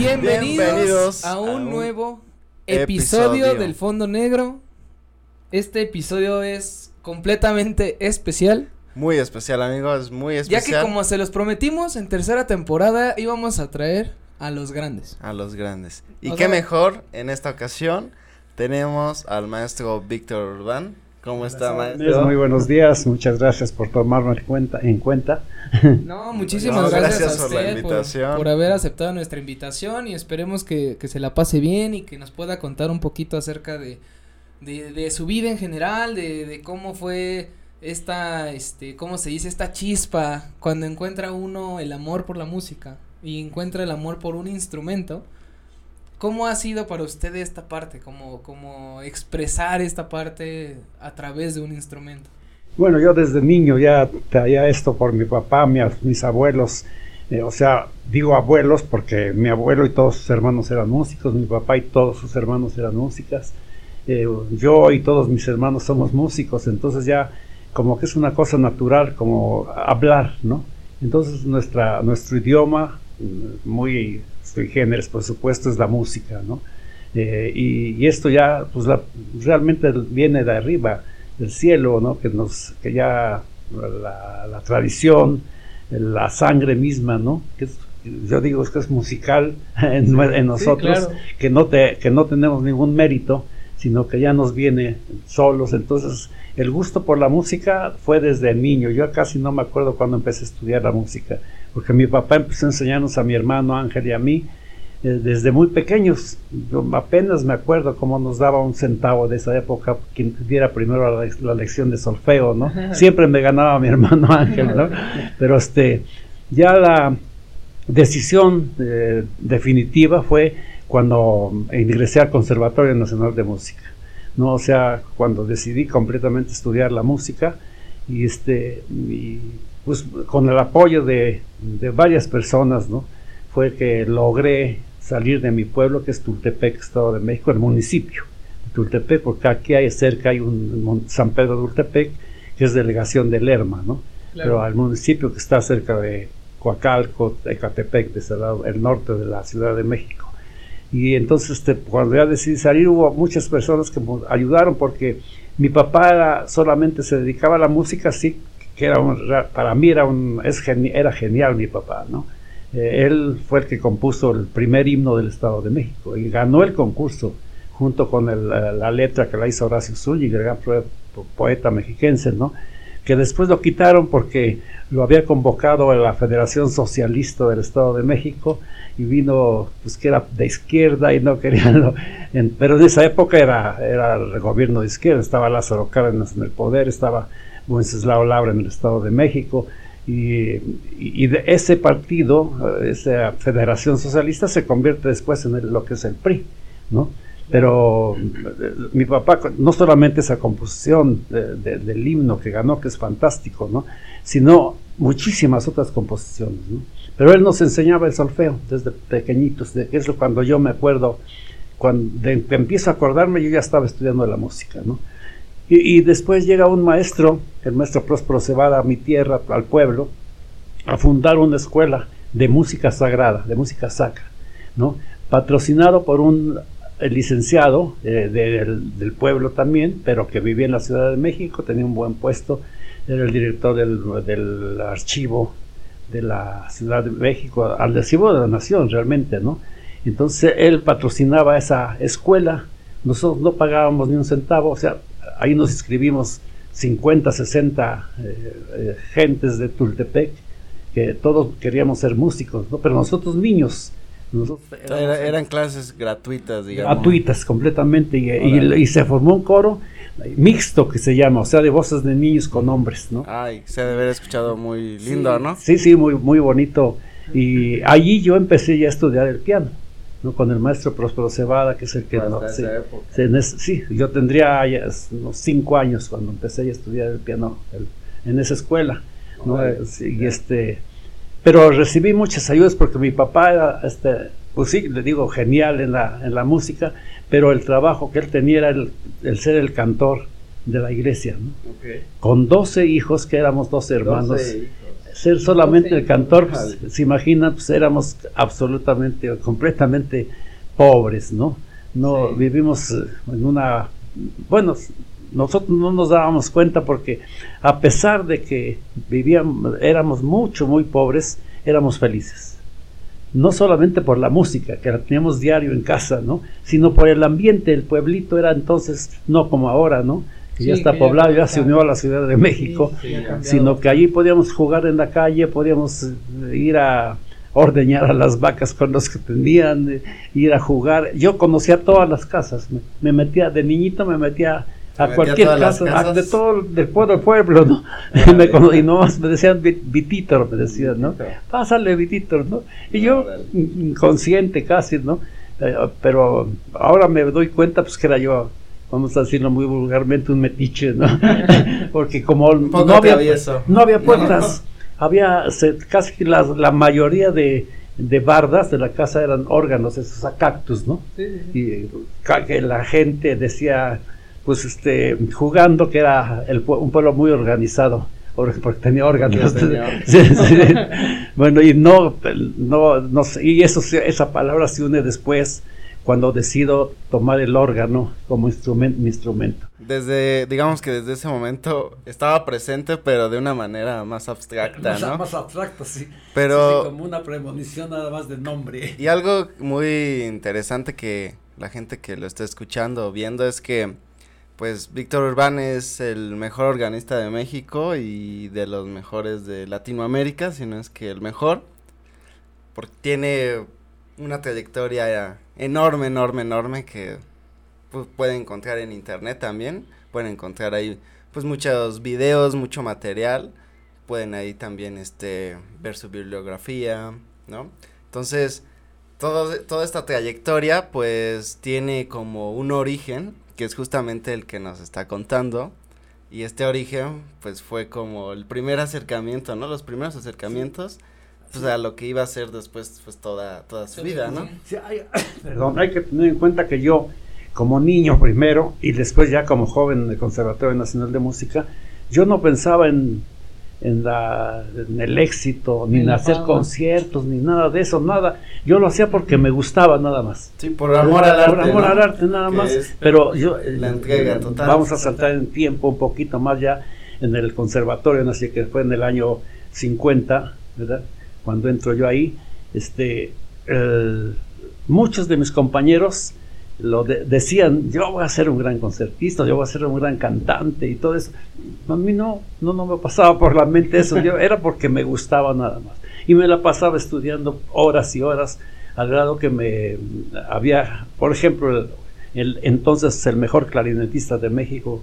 Bienvenidos, a, un nuevo episodio, del Fondo Negro. Este episodio es completamente especial. Muy especial, amigos, muy especial. Ya que como se los prometimos, en tercera temporada íbamos a traer a los grandes. A los grandes. Y qué mejor, en esta ocasión, tenemos al maestro Víctor Urbán. ¿Cómo está, maestro? Muy buenos días, muchas gracias por tomarnos en cuenta. En cuenta. No, muchísimas gracias, a usted por, haber aceptado nuestra invitación y esperemos que, que, se la pase bien y que nos pueda contar un poquito acerca de, de, de su vida en general, de, de cómo fue esta, este, ¿cómo se dice? Esta chispa cuando encuentra uno el amor por la música y encuentra el amor por un instrumento ¿Cómo ha sido para usted esta parte? ¿Cómo, cómo expresar esta parte a través de un instrumento? Bueno, yo desde niño ya traía esto por mi papá, mis abuelos. Eh, o sea, digo abuelos porque mi abuelo y todos sus hermanos eran músicos, mi papá y todos sus hermanos eran músicas. Eh, yo y todos mis hermanos somos músicos, entonces ya como que es una cosa natural, como hablar, ¿no? Entonces nuestra, nuestro idioma, mm, muy sui generis, por supuesto, es la música, ¿no? Eh, y, esto ya, pues realmente viene de arriba, del cielo, ¿no? Que, nos, que ya la, tradición, la sangre misma, ¿no? Que yo digo es que es musical en, nosotros, que, no te, que no tenemos ningún mérito, sino que ya nos viene solos. Entonces, el gusto por la música fue desde niño. Yo casi no me acuerdo cuando empecé a estudiar la música porque mi papá empezó a enseñarnos a mi hermano Ángel y a mí eh, desde muy pequeños. Yo apenas me acuerdo cómo nos daba un centavo de esa época quien diera primero la, lección de solfeo, ¿no? Siempre me ganaba mi hermano Ángel, ¿no? Pero este, ya la decisión eh, definitiva fue cuando ingresé al Conservatorio Nacional de Música, ¿no? O sea, cuando decidí completamente estudiar la música y este, y pues con el apoyo de, varias personas, ¿no? Fue que logré salir de mi pueblo, que es Tultepec, Estado de México, el municipio de Tultepec, porque aquí hay cerca hay un, San Pedro de Tultepec, que es delegación de Lerma, ¿no? Pero al municipio que está cerca de Coacalco, Ecatepec, de lado, el norte de la Ciudad de México. Y entonces, este, cuando ya decidí salir, hubo muchas personas que me ayudaron porque mi papá solamente se dedicaba a la música, sí, que era un, para mí era, un, es era genial mi papá, ¿no? Eh, él fue el que compuso el primer himno del Estado de México y ganó el concurso junto con la letra que la hizo Horacio Zúñiga, el gran poeta mexiquense, ¿no? Que después lo quitaron porque lo había convocado a la Federación Socialista del Estado de México y vino, pues que era de izquierda y no querían, pero en esa época era, era el gobierno de izquierda, estaba Lázaro Cárdenas en el poder, estaba Wenceslao Laura en el Estado de México, y, de ese partido, esa Federación Socialista, se convierte después en lo que es el PRI, ¿no? Pero eh, mi papá, no solamente esa composición del himno que ganó, que es fantástico, ¿no? Sino muchísimas otras composiciones, ¿no? Pero él nos enseñaba el solfeo desde pequeñitos, de eso cuando yo me acuerdo, cuando empiezo a acordarme, yo ya estaba estudiando la música, ¿no? Y, después llega un maestro, el maestro Próspero Cebada, a mi tierra, al pueblo, a fundar una escuela de música sagrada, de música sacra, ¿no? Patrocinado por un licenciado eh, del, pueblo también, pero que vivía en la Ciudad de México, tenía un buen puesto, era el director del, del archivo de la Ciudad de México, al archivo de la Nación realmente, ¿no? Entonces él patrocinaba esa escuela, nosotros no pagábamos ni un centavo, o sea, ahí nos inscribimos 50, 60 eh, eh, gentes de Tultepec, que todos queríamos ser músicos, ¿no? pero nosotros niños. Eran clases gratuitas, digamos. Gratuitas, completamente, y, se formó un coro mixto que se llama, o sea, de voces de niños con hombres, ¿no? Ay, se debe haber escuchado muy lindo, ¿no? Sí, sí, muy, muy bonito. Y allí yo empecé ya a estudiar el piano. ¿no? con el maestro Próspero Cebada, que es el que... No, sí, sí, yo tendría unos cinco años cuando empecé a estudiar el piano en esa escuela. ¿no? y este, pero recibí muchas ayudas porque mi papá era, este, pues sí, le digo, genial en la, en la música, pero el trabajo que él tenía era el, ser el cantor de la iglesia, ¿no? con 12 hijos, que éramos 12 hermanos. ser solamente el cantor, pues, se imagina, pues éramos absolutamente, completamente pobres, ¿no? No vivimos eh, en una, bueno, nosotros no nos dábamos cuenta porque a pesar de que vivíamos, éramos mucho, muy pobres, éramos felices. No solamente por la música, que la teníamos diario en casa, ¿no? Sino por el ambiente, el pueblito era entonces, no como ahora, ¿no? Que ya está poblado, ya, se unió a la Ciudad de México, sino que allí podíamos jugar en la calle, podíamos eh, ir a ordeñar a las vacas con los que tenían, eh, ir a jugar. Yo conocía todas las casas, me metía, de niñito me metía a cualquier casa, de todo del pueblo, pueblo, ¿no? me, y no me decían Vititor, me decían, ¿no? Pásale Vititor, ¿no? Y yo, inconsciente casi, ¿no? Eh, pero ahora me doy cuenta, pues que era yo, vamos a decirlo muy vulgarmente, un metiche, ¿no? Porque como no había, no había puertas, había casi la, la mayoría de, de bardas de la casa eran órganos, esos cactus, ¿no? Y que la gente decía pues este jugando que era el, un pueblo muy organizado porque tenía órganos. Bueno y no no no y eso esa palabra se une después cuando decido tomar el órgano como instrumento mi instrumento. Desde digamos que desde ese momento estaba presente pero de una manera más abstracta más, no más abstracta sí. Pero como una premonición nada más de nombre. Y algo muy interesante que la gente que lo está escuchando o viendo es que pues Víctor Urbán es el mejor organista de México y de los mejores de Latinoamérica, si no es que el mejor, porque tiene una trayectoria enorme, enorme, enorme que pues, pueden encontrar en internet también, pueden encontrar ahí pues muchos videos, mucho material, pueden ahí también este ver su bibliografía, ¿no? Entonces, todo, toda esta trayectoria pues tiene como un origen que es justamente el que nos está contando. Y este origen, pues fue como el primer acercamiento, ¿no? Los primeros acercamientos, pues a lo que iba a ser después, pues toda, toda su vida, ¿no? Sí, hay, perdón, hay que tener en cuenta que yo, como niño primero, y después ya como joven en el Conservatorio Nacional de Música, yo no pensaba en en, la, en el éxito, ni en hacer conciertos, ni nada de eso, nada. Yo lo hacía porque me gustaba nada más. Sí, por amor al arte. Por amor al arte, nada más. Pero yo. La eh, entrega total. Vamos a saltar en tiempo un poquito más ya en el conservatorio, así que fue en el año 50, ¿verdad? Cuando entro yo ahí, este, muchos de mis compañeros lo decían, yo voy a ser un gran concertista, yo voy a ser un gran cantante y todo eso. A mí no, no, no me pasaba por la mente eso, yo, era porque me gustaba nada más. Y me la pasaba estudiando horas y horas, al grado que me había, por ejemplo, el, entonces el mejor clarinetista de México,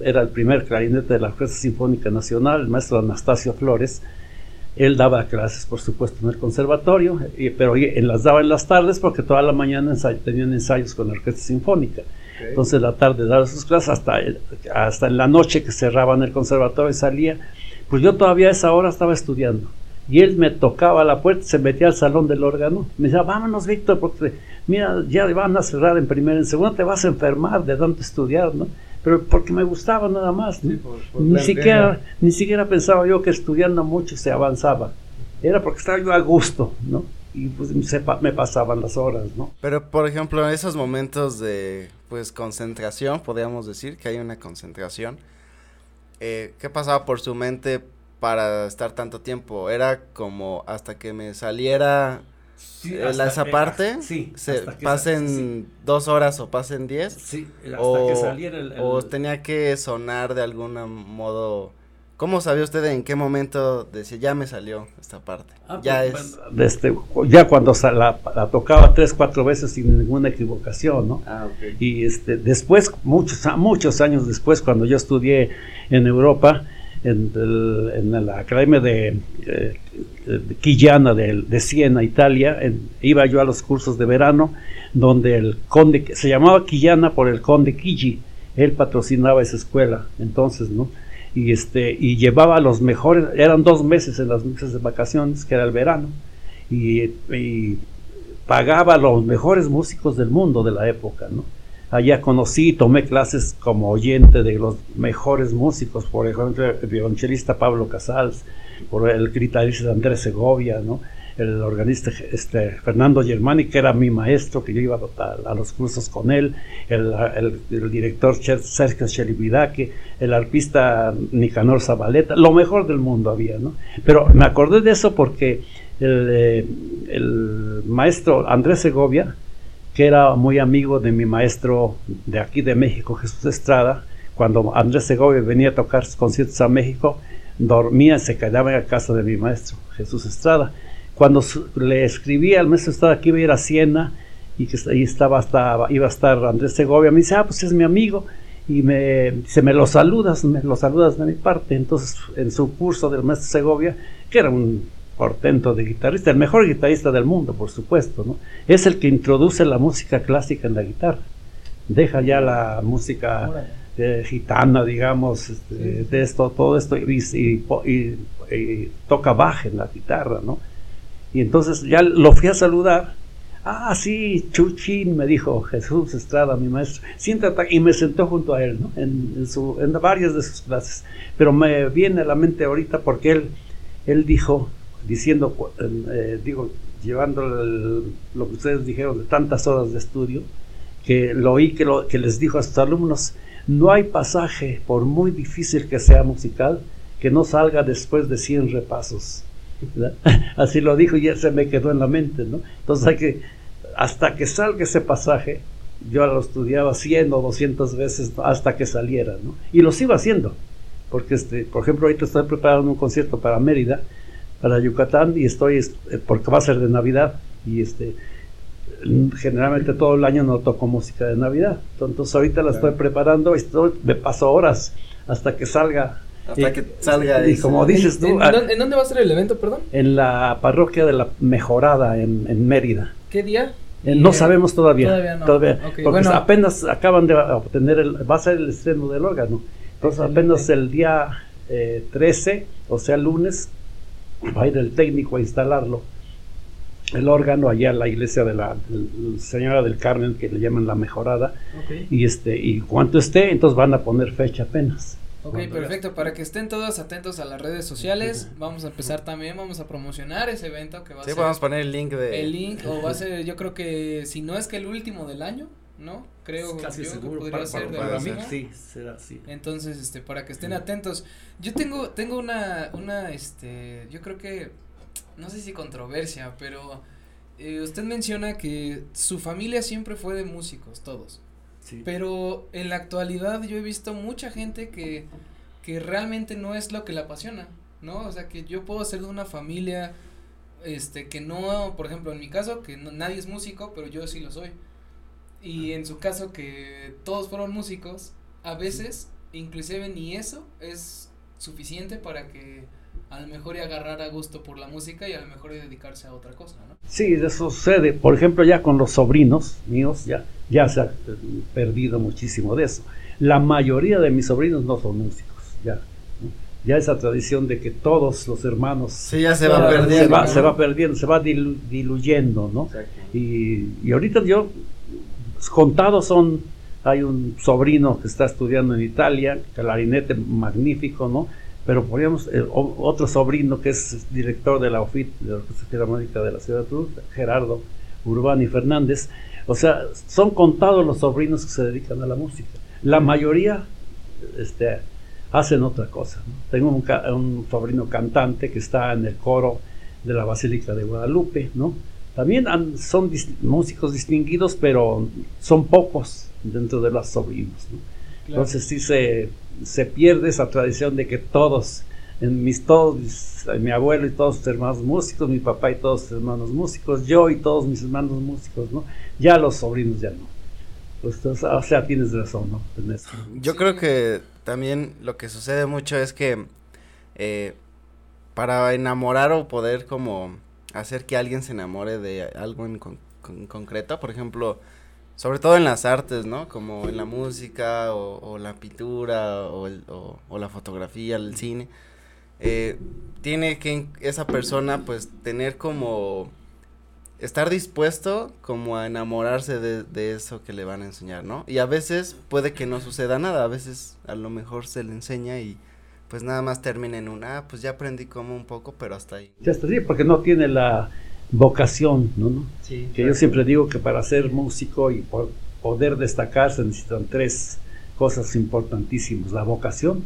era el primer clarinete de la Orquesta Sinfónica Nacional, el maestro Anastasio Flores, él daba clases, por supuesto, en el conservatorio, pero él las daba en las tardes porque toda la mañana tenían ensayos con la orquesta sinfónica. Entonces, la tarde daba sus clases hasta, hasta en la noche que cerraban el conservatorio y salía. Pues yo todavía a esa hora estaba estudiando. Y él me tocaba la puerta, se metía al salón del órgano. Me decía, vámonos, Víctor, porque mira, ya van a cerrar en primera, en segunda te vas a enfermar de tanto estudiar, ¿no? Pero porque me gustaba nada más. ni, siquiera, ni siquiera pensaba yo que estudiando mucho se avanzaba. Era porque estaba yo a gusto, ¿no? Y pues me pasaban las horas, ¿no? Pero, por ejemplo, en esos momentos de, pues, concentración, podríamos decir que hay una concentración, eh, ¿qué pasaba por su mente para estar tanto tiempo? ¿Era como hasta que me saliera Sí, esa parte sí, se pasen dos horas o pasen diez sí hasta que saliera el, o tenía que sonar de algún modo cómo sabía usted en qué momento decía ya me salió esta parte ah, ya pues, es este, ya cuando la, tocaba tres cuatro veces sin ninguna equivocación no ah, okay. y este después muchos muchos años después cuando yo estudié en Europa en, la Academia de, eh, Quillana de, Siena, Italia. iba yo a los cursos de verano donde el conde, se llamaba Quillana por el conde Quilli, él patrocinaba esa escuela entonces, ¿no? Y, este, y llevaba los mejores, eran dos meses en las meses de vacaciones, que era el verano, y, y pagaba a los mejores músicos del mundo de la época, ¿no? Allá conocí, tomé clases como oyente de los mejores músicos, por ejemplo, el violonchelista Pablo Casals, por el guitarrista Andrés Segovia, el organista este, Fernando Germani, que era mi maestro, que yo iba a, los cursos con él, el, director Sergio Chelibidaque, el arpista Nicanor Zabaleta, lo mejor del mundo había, ¿no? Pero me acordé de eso porque el, eh, el maestro Andrés Segovia, que era muy amigo de mi maestro de aquí de México, Jesús Estrada, cuando Andrés Segovia venía a tocar conciertos a México, dormía, se quedaba en la casa de mi maestro, Jesús Estrada cuando le escribí al maestro estaba que iba a ir a Siena y que ahí estaba iba a estar Andrés Segovia, me dice, ah, pues es mi amigo, y me dice, me lo saludas, me lo saludas de mi parte. Entonces, en su curso del maestro Segovia, que era un portento de guitarrista, el mejor guitarrista del mundo, por supuesto, ¿no? Es el que introduce la música clásica en la guitarra. Deja ya la música eh, gitana, digamos, este, de esto, todo esto, y, y toca baja en la guitarra, ¿no? Y entonces ya lo fui a saludar. Ah, sí, Chuchín, me dijo Jesús Estrada, mi maestro. Siéntate y me sentó junto a él, ¿no? En, su, en varias de sus clases. Pero me viene a la mente ahorita porque él, él dijo, diciendo, eh, digo, llevando lo que ustedes dijeron de tantas horas de estudio, que lo oí que, lo, que les dijo a sus alumnos, no hay pasaje, por muy difícil que sea musical, que no salga después de 100 repasos. Así lo dijo y ya se me quedó en la mente, ¿no? Entonces hay que, hasta que salga ese pasaje, yo lo estudiaba 100 o 200 veces hasta que saliera, ¿no? Y lo sigo haciendo, porque, este, por ejemplo, ahorita estoy preparando un concierto para Mérida, para Yucatán, y estoy, eh, porque va a ser de Navidad, y este, generalmente todo el año no toco música de Navidad, entonces ahorita la estoy preparando, y estoy, me paso horas hasta que salga hasta que salga. Y como dices tú. Ah, ¿En, dónde va a ser el evento, perdón? En la parroquia de la Mejorada, en, Mérida. ¿Qué día? Eh, no sabemos todavía. Todavía no. Todavía, porque apenas acaban de obtener el. Va a ser el estreno del órgano. Entonces, apenas el día 13, eh, o sea, lunes, va a ir el técnico a instalarlo. El órgano allá en la iglesia de la, Señora del Carmen, que le llaman la Mejorada. Y este y cuanto esté, entonces van a poner fecha apenas. Ok, perfecto. Para que estén todos atentos a las redes sociales, vamos a empezar también, vamos a promocionar ese evento que va a ser. Sí, podemos poner el link de. El link, o va a ser, yo creo que, si no es que el último del año, ¿no? Creo Casi yo seguro, que podría ser de la Sí, será así. Entonces, este, para que estén atentos. Yo tengo, tengo una, una, este, yo creo que, no sé si controversia, pero eh, usted menciona que su familia siempre fue de músicos, todos. Pero en la actualidad yo he visto mucha gente que, que realmente no es lo que le apasiona, ¿no? O sea, que yo puedo ser de una familia, este, que no, por ejemplo, en mi caso, que nadie es músico, pero yo sí lo soy. Y en su caso, que todos fueron músicos, a veces, inclusive ni eso es suficiente para que a lo mejor y agarrar a gusto por la música y a lo mejor y dedicarse a otra cosa, ¿no? Sí, eso sucede. Por ejemplo, ya con los sobrinos míos, ya, ya se ha perdido muchísimo de eso. La mayoría de mis sobrinos no son músicos, ya. Ya esa tradición de que todos los hermanos... Sí, ya se va perdiendo. Se va, se va perdiendo, se va diluyendo, ¿no? Y, y ahorita yo, contados son, hay un sobrino que está estudiando en Italia, clarinete magnífico, ¿no? pero podríamos, eh, otro sobrino que es director de la OFIT, de la Orquesta Filarmónica de la Ciudad de Toulouse, Gerardo Urbani Fernández, o sea, son contados los sobrinos que se dedican a la música. La mayoría este, hacen otra cosa. Tengo un, sobrino cantante que está en el coro de la Basílica de Guadalupe, ¿no? También son músicos distinguidos, pero son pocos dentro de los sobrinos. Entonces sí se se pierde esa tradición de que todos, en mis todos, mi abuelo y todos sus hermanos músicos, mi papá y todos sus hermanos músicos, yo y todos mis hermanos músicos, ¿no? Ya los sobrinos ya no. Pues, o sea, tienes razón, ¿no? Yo creo que también lo que sucede mucho es que eh, para enamorar o poder como hacer que alguien se enamore de algo en concreto, por ejemplo, sobre todo en las artes, ¿no? Como en la música o, la pintura o, o, la fotografía, el cine. Eh, tiene que esa persona pues tener como estar dispuesto como a enamorarse de, eso que le van a enseñar, ¿no? Y a veces puede que no suceda nada, a veces a lo mejor se le enseña y pues nada más termina en un, ah, pues ya aprendí como un poco, pero hasta ahí. Ya está, sí, porque no tiene la vocación, ¿no? Sí, que yo siempre digo que para ser músico y poder destacar se necesitan tres cosas importantísimas, la vocación,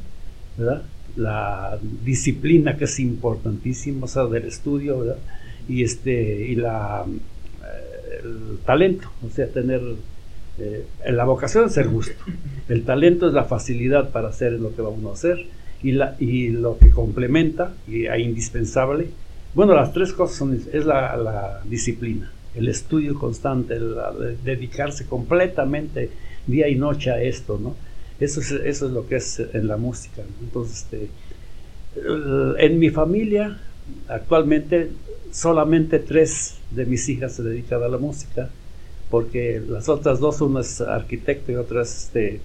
¿verdad? La disciplina que es importantísima, o sea, del estudio, ¿verdad? Y, este, y la, eh, el talento, o sea, tener... Eh, la vocación es el gusto, el talento es la facilidad para hacer lo que vamos a hacer y, la, y lo que complementa y es indispensable, bueno, las tres cosas son, es la, la disciplina, el estudio constante, el, dedicarse completamente día y noche a esto, ¿no? Eso es, eso es lo que es en la música. Entonces, este, en mi familia, actualmente, solamente tres de mis hijas se dedican a la música, porque las otras dos, una es arquitecto y otra es este,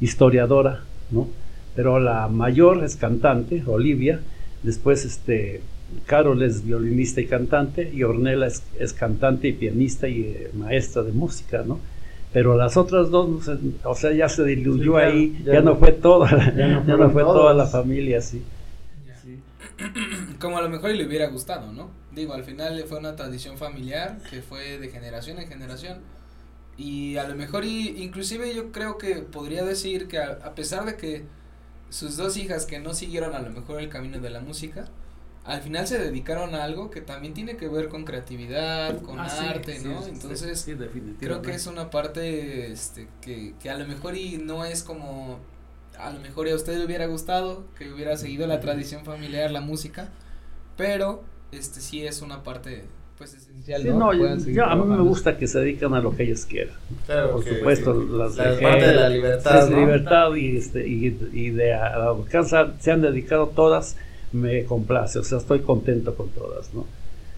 historiadora, ¿no? pero la mayor es cantante, Olivia, después este, Carol es violinista y cantante, y Ornella es, cantante y pianista y eh, maestra de música, ¿no? Pero las otras dos, o sea, ya se diluyó ahí, ya, no, fue toda, ya no, fue toda la familia, sí. Como a lo mejor le hubiera gustado, ¿no? Digo, al final fue una tradición familiar que fue de generación en generación. Y a lo mejor, y, inclusive yo creo que podría decir que a pesar de que sus dos hijas que no siguieron a lo mejor el camino de la música, al final se dedicaron a algo que también tiene que ver con creatividad, con ah, arte, ¿no? Entonces, creo que es una parte este, que, que a lo mejor y no es como, a lo mejor a usted le hubiera gustado, que hubiera seguido la tradición familiar, la música, pero este sí es una parte pues esencial. ¿no? yo, a mí me gusta que se dedican a lo que ellos quieran. Por supuesto, las la parte de la libertad. libertad y, este, y, y de alcanza se han dedicado todas, me complace, o sea, estoy contento con todas, ¿no?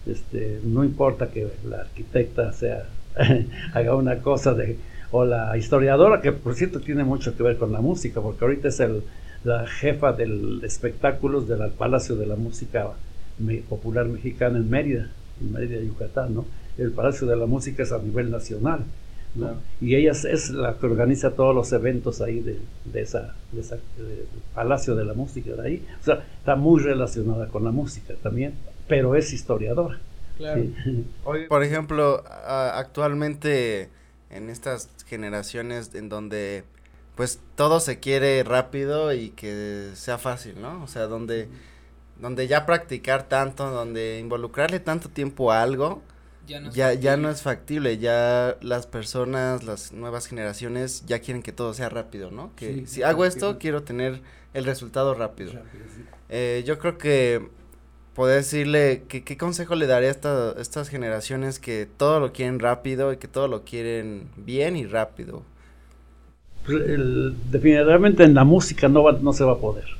Este, no importa que la arquitecta sea haga una cosa de o la historiadora que por cierto tiene mucho que ver con la música porque ahorita es el, la jefa del espectáculos del Palacio de la Música Popular Mexicana en Mérida en Mérida, Yucatán, ¿no? El Palacio de la Música es a nivel nacional, ¿no? Y ella es, la que organiza todos los eventos ahí de, de esa, de esa Palacio de la Música de ahí. O sea, está muy relacionada con la música también, pero es historiadora. Claro. Por ejemplo, actualmente en estas generaciones en donde pues todo se quiere rápido y que sea fácil, ¿no? O sea, donde donde ya practicar tanto, donde involucrarle tanto tiempo a algo, ya no, ya, ya no es factible, ya las personas, las nuevas generaciones ya quieren que todo sea rápido, ¿no? Que si hago esto, quiero tener el resultado rápido. eh, yo creo que poder decirle, que, ¿qué consejo le daría a esta, estas generaciones que todo lo quieren rápido y que todo lo quieren bien y rápido? Pues, definitivamente en la música no, va, no se va a poder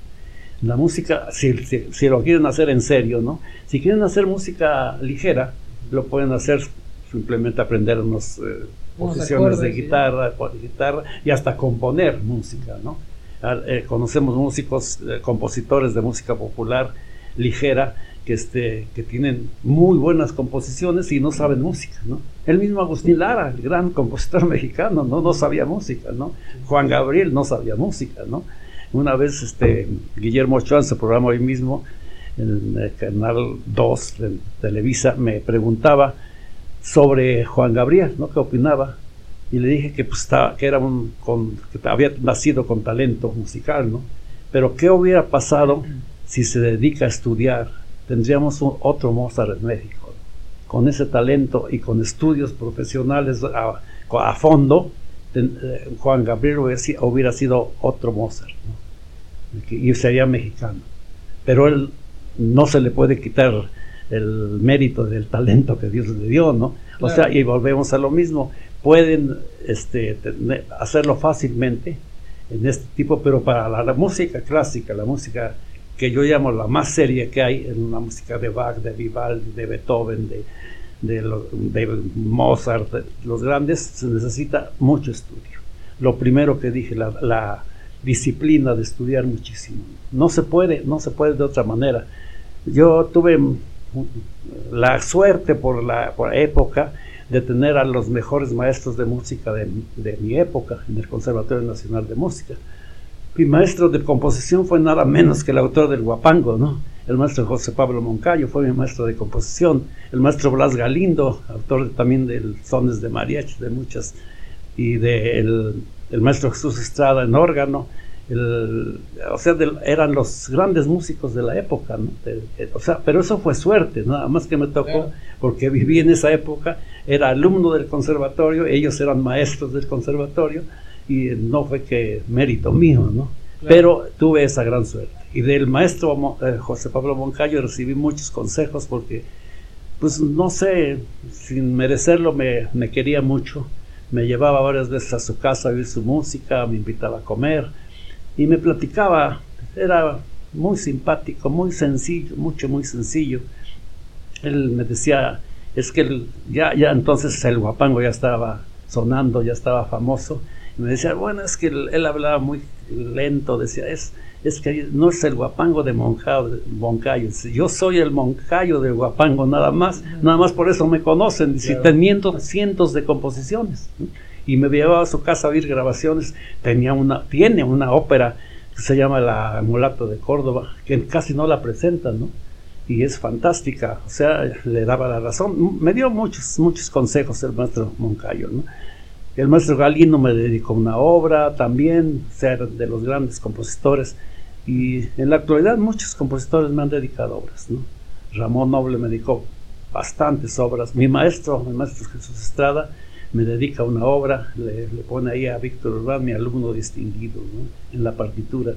la música, si, si, lo quieren hacer en serio, ¿no? Si quieren hacer música ligera, lo pueden hacer simplemente aprender unas eh, posiciones de guitarra, guitarra y hasta componer música, ¿no? Eh, conocemos músicos, eh, compositores de música popular ligera que, este, que tienen muy buenas composiciones y no saben música, ¿no? El mismo Agustín Lara, el gran compositor mexicano, ¿no? No sabía música, ¿no? Juan Gabriel no sabía música, ¿no? Una vez este, Guillermo Ochoa en su programa hoy mismo, el canal 2 de Televisa, me preguntaba sobre Juan Gabriel, ¿no? ¿Qué opinaba? Y le dije que, pues, estaba, que, era un, que había nacido con talento musical, ¿no? Pero ¿qué hubiera pasado si se dedica a estudiar? Tendríamos otro Mozart en México, con ese talento y con estudios profesionales a, fondo, eh, Juan Gabriel hubiera, sido otro Mozart y sería mexicano. Pero él no se le puede quitar el mérito del talento que Dios le dio, ¿no? O sea, y volvemos a lo mismo, pueden este, hacerlo fácilmente en este tipo, pero para la, música clásica, la música que yo llamo la más seria que hay, en una música de Bach, de Vivaldi, de Beethoven, de, de, Mozart, los grandes, se necesita mucho estudio. Lo primero que dije, la, disciplina de estudiar muchísimo. No se puede, no se puede de otra manera. Yo tuve la suerte por la, época de tener a los mejores maestros de música de, mi época en el Conservatorio Nacional de Música. Mi maestro de composición fue nada menos que el autor del Guapango, ¿no? El maestro José Pablo Moncayo fue mi maestro de composición. El maestro Blas Galindo, autor también de sones de mariachi, de muchas. Y del el maestro Jesús Estrada en órgano o sea, eran los grandes músicos de la época, ¿no? o sea, pero eso fue suerte, nada más que me tocó, porque viví en esa época, era alumno del conservatorio, ellos eran maestros del conservatorio, y no fue que mérito mío, ¿no? Pero tuve esa gran suerte. Y del maestro eh, José Pablo Moncayo recibí muchos consejos porque, pues no sé, sin merecerlo me, me quería mucho. Me llevaba varias veces a su casa a oír su música, me invitaba a comer y me platicaba, era muy simpático, muy sencillo, mucho, muy sencillo. Él me decía, es que ya, ya entonces el guapango ya estaba sonando, ya estaba famoso. Y me decía, bueno, es que él, hablaba muy lento, decía, es, es que no es el guapango de Moncayo, yo soy el Moncayo de guapango nada más, nada más por eso me conocen, y teniendo cientos de composiciones y me llevaba a su casa a oír grabaciones. Tenía una, tiene una ópera que se llama La Mulato de Córdoba, que casi no la presentan, ¿no? Y es fantástica, o sea, le daba la razón. Me dio muchos, muchos consejos el maestro Moncayo. El maestro Galino me dedicó una obra también, ser de los grandes compositores. Y en la actualidad muchos compositores me han dedicado obras, ¿no? Ramón Noble me dedicó bastantes obras. Mi maestro, mi maestro Jesús Estrada, me dedica una obra, le, pone ahí a Víctor Urbán, mi alumno distinguido, en la partitura.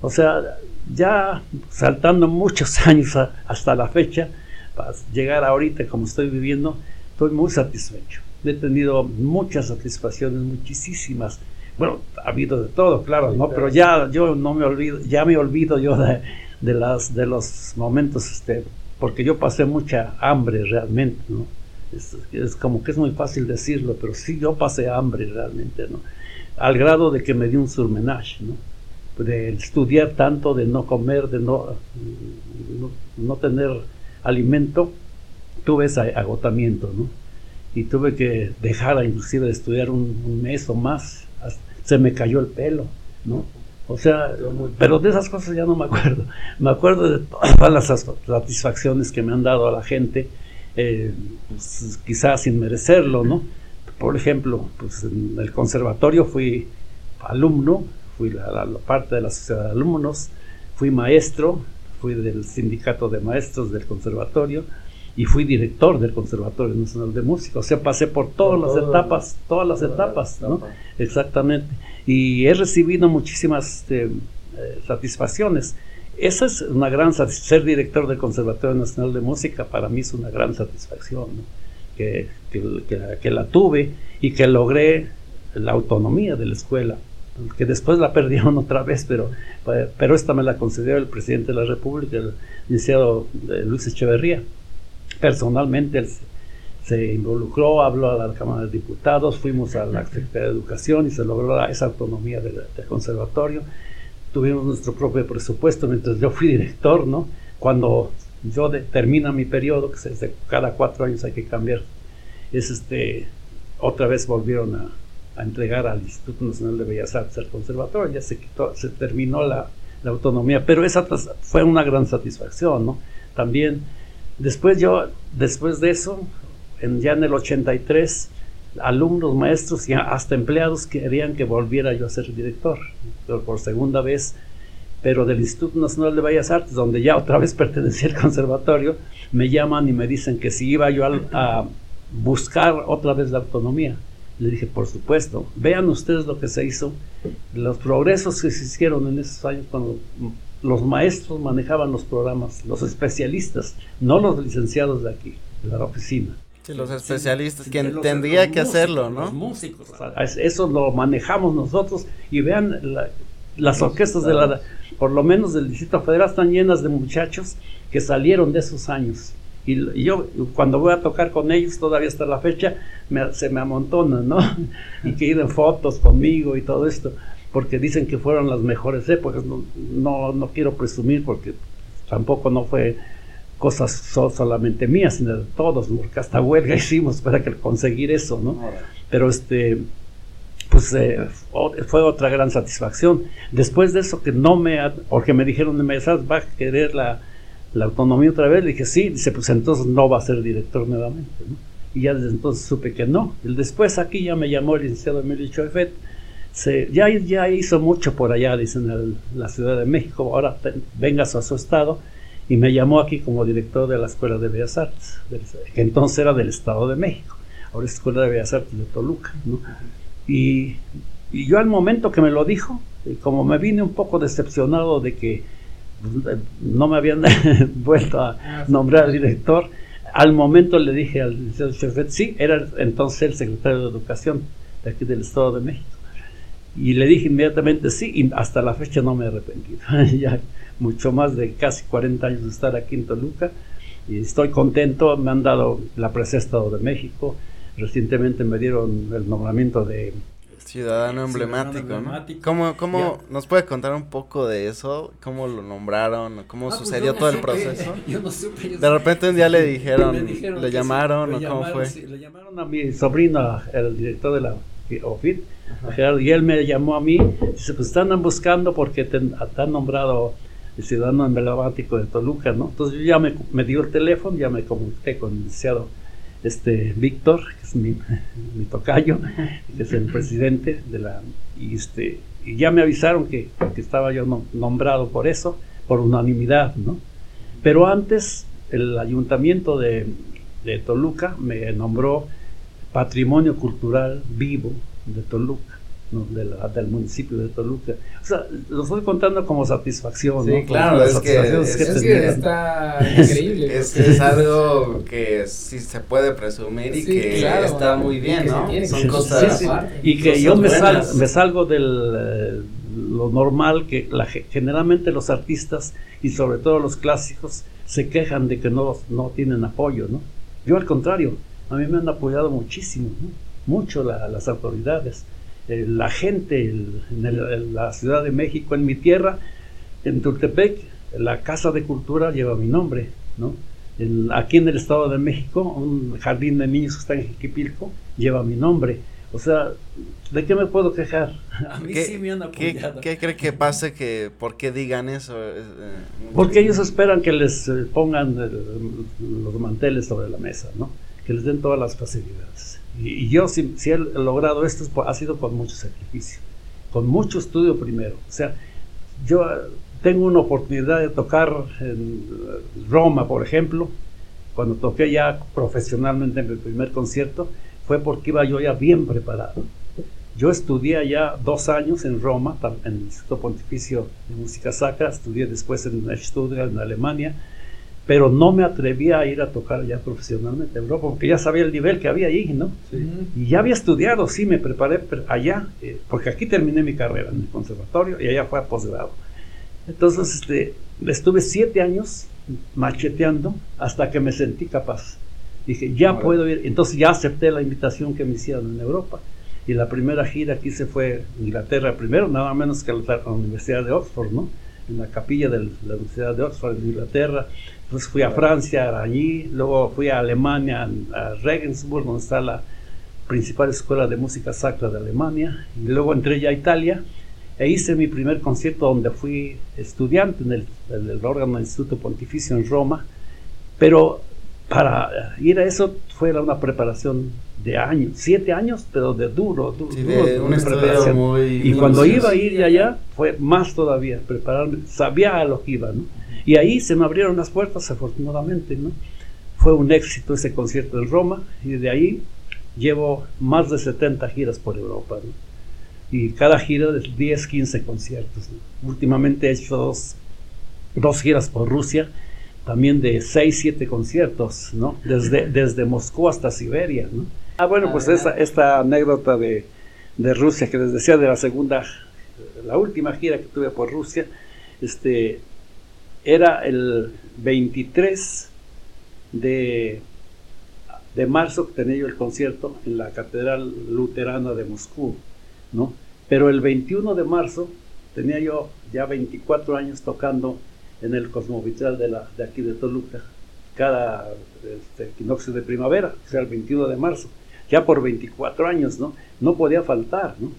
O sea, ya saltando muchos años hasta la fecha, para llegar ahorita como estoy viviendo, estoy muy satisfecho. He tenido muchas satisfacciones, muchísimas. Bueno, ha habido de todo, claro, ¿no? Pero ya yo no me olvido, ya me olvido yo de, de las, de los momentos, este, porque yo pasé mucha hambre realmente, ¿no? Es, como que es muy fácil decirlo, pero sí yo pasé hambre realmente, ¿no? Al grado de que me di un surmenage, ¿no? De estudiar tanto, de no comer, de no, no, tener alimento, tuve ese agotamiento, ¿no? Y tuve que dejar inclusive de estudiar un, mes o más, se me cayó el pelo, ¿no? O sea, pero de esas cosas ya no me acuerdo. Me acuerdo de todas las satisfacciones que me han dado a la gente, eh, pues, quizás sin merecerlo, ¿no? Por ejemplo, pues en el conservatorio fui alumno, fui la, parte de la sociedad de alumnos, fui maestro, fui del sindicato de maestros del conservatorio y fui director del Conservatorio Nacional de Música. O sea, pasé por todas las etapas, todas las etapas, ¿no? Exactamente. Y he recibido muchísimas este, eh, satisfacciones. Esa es una gran ser director del Conservatorio Nacional de Música para mí es una gran satisfacción que, que, la tuve y que logré la autonomía de la escuela que después la perdieron otra vez pero pero esta me la concedió el presidente de la República el licenciado eh, Luis Echeverría. Personalmente él se, involucró habló a la Cámara de Diputados fuimos a la Secretaría de Educación y se logró esa autonomía del conservatorio tuvimos nuestro propio presupuesto mientras yo fui director, ¿no? Cuando yo termina mi periodo, que es de cada cuatro años hay que cambiar, es este, otra vez volvieron a, entregar al Instituto Nacional de Bellas Artes, al conservatorio, ya se quitó, se terminó la, la autonomía, pero esa fue una gran satisfacción, ¿no? También, después yo, después de eso, en, ya en el 83, alumnos, maestros y hasta empleados querían que volviera yo a ser director, por segunda vez, pero del Instituto Nacional de Bellas Artes, donde ya otra vez pertenecía al conservatorio, me llaman y me dicen que si iba yo a, buscar otra vez la autonomía. Le dije, por supuesto, vean ustedes lo que se hizo, los progresos que se hicieron en esos años cuando los maestros manejaban los programas, los especialistas, no los licenciados de aquí, de la oficina los especialistas, quien tendría que hacerlo, ¿no? Los músicos, eso lo manejamos nosotros y vean las orquestas de la, por lo menos del Distrito Federal están llenas de muchachos que salieron de esos años. Y, yo cuando voy a tocar con ellos, todavía hasta la fecha, se me amontonan, ¿no? y que en fotos conmigo y todo esto, porque dicen que fueron las mejores épocas. No, no, no quiero presumir porque tampoco no fue cosas solamente mías, sino de todos, porque hasta huelga hicimos para que conseguir eso, ¿no? Pero este, pues eh, fue otra gran satisfacción. Después de eso que no me, porque me dijeron, me va a querer la, la, autonomía otra vez, le dije, sí, dice, pues entonces no va a ser director nuevamente, ¿no? Y ya desde entonces supe que no. Y después aquí ya me llamó el licenciado Emilio Choefet, se, ya, ya hizo mucho por allá, dicen, en la Ciudad de México, ahora vengas a su estado, y me llamó aquí como director de la Escuela de Bellas Artes, que entonces era del Estado de México, ahora es Escuela de Bellas Artes de Toluca, ¿no? Y, yo al momento que me lo dijo, como me vine un poco decepcionado de que pues, no me habían vuelto a ah, nombrar director, al momento le dije al licenciado Chefet, sí, era entonces el secretario de Educación de aquí del Estado de México. Y le dije inmediatamente sí, y hasta la fecha no me he arrepentido. ya mucho más de casi 40 años de estar aquí en Toluca. Y estoy contento, me han dado la presa Estado de México, recientemente me dieron el nombramiento de Ciudadano emblemático, ¿Cómo, cómo nos puede contar un poco de eso? ¿Cómo lo nombraron? ¿Cómo ah, pues sucedió todo el proceso? Yo no supe, de repente un día le dijeron, le llamaron, ¿o cómo fue? le llamaron a mi sobrino, el director de la OFIT, y él me llamó a mí, dice, pues están buscando porque te, han nombrado el ciudadano emblemático de Toluca, ¿no? Entonces yo ya me, dio el teléfono, ya me comuniqué con el licenciado este Víctor, que es mi, tocayo, que es el presidente de la... Y, este, y ya me avisaron que, que estaba yo nombrado por eso, por unanimidad, ¿no? Pero antes el ayuntamiento de, de Toluca me nombró Patrimonio Cultural Vivo de Toluca del municipio de Toluca. O sea, lo estoy contando como satisfacción. Sí, claro, es que, está increíble. Es, algo que sí se puede presumir y que está muy bien, ¿no? Son cosas. y que yo me, me, salgo de eh, lo normal que la, generalmente los artistas y sobre todo los clásicos se quejan de que no, no tienen apoyo, ¿no? Yo al contrario, a mí me han apoyado muchísimo, mucho las autoridades. Eh, la gente en, la Ciudad de México, en mi tierra, en Tultepec, la Casa de Cultura lleva mi nombre, ¿no? aquí en el Estado de México, un jardín de niños que está en Jiquipilco, lleva mi nombre. O sea, ¿de qué me puedo quejar? A mí sí me han apoyado. ¿Qué, cree que pase que, por qué digan eso? Eh, Porque ellos esperan que les eh, pongan los manteles sobre la mesa, ¿no? Que les den todas las facilidades. Y, yo, si, he logrado esto, ha sido con mucho sacrificio, con mucho estudio primero. O sea, yo tengo una oportunidad de tocar en Roma, por ejemplo, cuando toqué ya profesionalmente en mi primer concierto, fue porque iba yo ya bien preparado. Yo estudié ya dos años en Roma, en el Instituto Pontificio de Música Sacra, estudié después en Stuttgart, en Alemania, pero no me atrevía a ir a tocar ya profesionalmente en Europa, porque ya sabía el nivel que había ahí, ¿no? Y ya había estudiado, sí, me preparé allá, eh, porque aquí terminé mi carrera en el conservatorio y allá fue a posgrado. Entonces, este, estuve siete años macheteando hasta que me sentí capaz. Dije, ya puedo ir. Entonces ya acepté la invitación que me hicieron en Europa. Y la primera gira que hice fue Inglaterra primero, nada menos que la, la Universidad de Oxford, ¿no? En la capilla de la Universidad de Oxford, en Inglaterra. Pues fui a Francia, allí, luego fui a Alemania, a Regensburg, donde está la principal escuela de música sacra de Alemania, y luego entré ya a Italia e hice mi primer concierto donde fui estudiante en el, en el órgano del Instituto Pontificio en Roma, pero para ir a eso fue una preparación de años, siete años, pero de duro, duro, duro y cuando iba a ir allá fue más todavía, prepararme, sabía a lo que iba, ¿no? Y ahí se me abrieron las puertas, afortunadamente, ¿no? Fue un éxito ese concierto en Roma y de ahí llevo más de 70 giras por Europa, ¿no? Y cada gira de 10, 15 conciertos. Últimamente he hecho dos, dos giras por Rusia, también de 6, 7 conciertos, ¿no? Desde, desde Moscú hasta Siberia, ¿no? Ah, bueno, pues esta, esta anécdota de, de Rusia que les decía de la segunda, la última gira que tuve por Rusia, este, era el 23 de, de marzo que tenía yo el concierto en la Catedral Luterana de Moscú, ¿no? Pero el 21 de marzo tenía yo ya 24 años tocando en el Cosmovitral de, la, de aquí de Toluca, cada este, equinoccio de primavera, o sea, el 21 de marzo, ya por 24 años, ¿no? No podía faltar, ¿no?